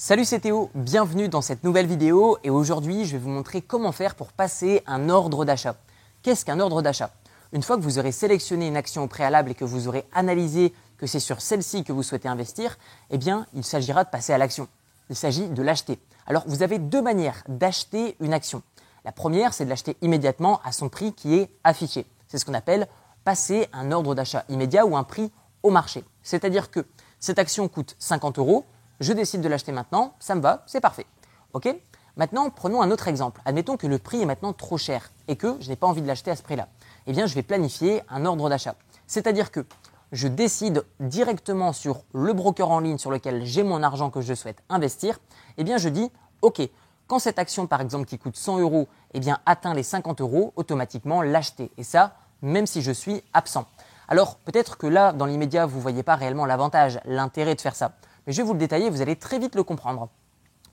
Salut c'est Théo, bienvenue dans cette nouvelle vidéo et aujourd'hui je vais vous montrer comment faire pour passer un ordre d'achat. Qu'est-ce qu'un ordre d'achat? Une fois que vous aurez sélectionné une action au préalable et que vous aurez analysé que c'est sur celle-ci que vous souhaitez investir, eh bien il s'agira de passer à l'action. Il s'agit de l'acheter. Alors vous avez deux manières d'acheter une action. La première c'est de l'acheter immédiatement à son prix qui est affiché. C'est ce qu'on appelle passer un ordre d'achat immédiat ou un prix au marché. C'est-à-dire que cette action coûte 50 euros, je décide de l'acheter maintenant, ça me va, c'est parfait. Ok? Maintenant, prenons un autre exemple. Admettons que le prix est maintenant trop cher et que je n'ai pas envie de l'acheter à ce prix-là. Eh bien, je vais planifier un ordre d'achat. C'est-à-dire que je décide directement sur le broker en ligne sur lequel j'ai mon argent que je souhaite investir. Eh bien, je dis, OK, quand cette action, par exemple, qui coûte 100 euros, eh atteint les 50 euros, automatiquement l'acheter. Et ça, même si je suis absent. Alors, peut-être que là, dans l'immédiat, vous ne voyez pas réellement l'avantage, l'intérêt de faire ça mais je vais vous le détailler, vous allez très vite le comprendre.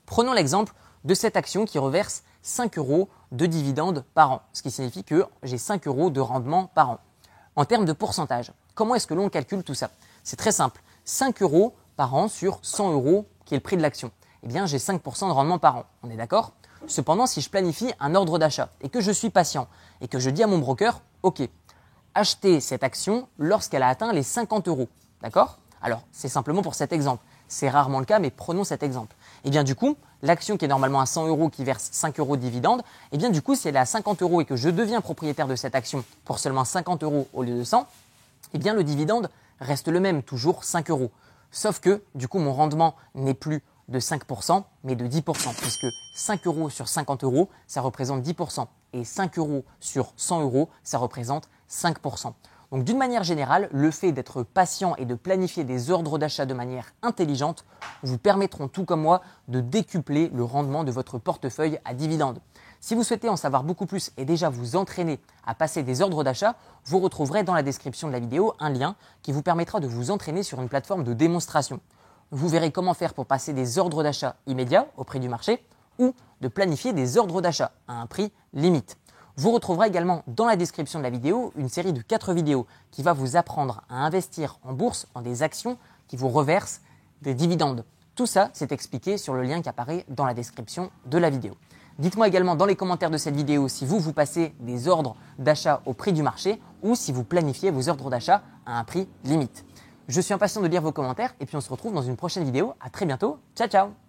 Prenons l'exemple de cette action qui reverse 5 euros de dividendes par an, ce qui signifie que j'ai 5 euros de rendement par an. En termes de pourcentage, comment est-ce que l'on calcule tout ça? C'est très simple. 5 euros par an sur 100 euros, qui est le prix de l'action. Eh bien, j'ai 5% de rendement par an. On est d'accord? Cependant, si je planifie un ordre d'achat et que je suis patient et que je dis à mon broker, OK, achetez cette action lorsqu'elle a atteint les 50 euros. D'accord? Alors, c'est simplement pour cet exemple. C'est rarement le cas, mais prenons cet exemple. Et eh bien du coup, l'action qui est normalement à 100 euros qui verse 5 euros de dividende, et eh bien du coup, si elle est à 50 euros et que je deviens propriétaire de cette action pour seulement 50 euros au lieu de 100, eh bien le dividende reste le même, toujours 5 euros. Sauf que du coup, mon rendement n'est plus de 5%, mais de 10%, puisque 5 euros sur 50 euros, ça représente 10%, et 5 euros sur 100 euros, ça représente 5%. Donc d'une manière générale, le fait d'être patient et de planifier des ordres d'achat de manière intelligente vous permettront tout comme moi de décupler le rendement de votre portefeuille à dividendes. Si vous souhaitez en savoir beaucoup plus et déjà vous entraîner à passer des ordres d'achat, vous retrouverez dans la description de la vidéo un lien qui vous permettra de vous entraîner sur une plateforme de démonstration. Vous verrez comment faire pour passer des ordres d'achat immédiats au prix du marché ou de planifier des ordres d'achat à un prix limite. Vous retrouverez également dans la description de la vidéo une série de 4 vidéos qui va vous apprendre à investir en bourse en des actions qui vous reversent des dividendes. Tout ça, c'est expliqué sur le lien qui apparaît dans la description de la vidéo. Dites-moi également dans les commentaires de cette vidéo si vous, vous passez des ordres d'achat au prix du marché ou si vous planifiez vos ordres d'achat à un prix limite. Je suis impatient de lire vos commentaires et puis on se retrouve dans une prochaine vidéo. À très bientôt. Ciao ciao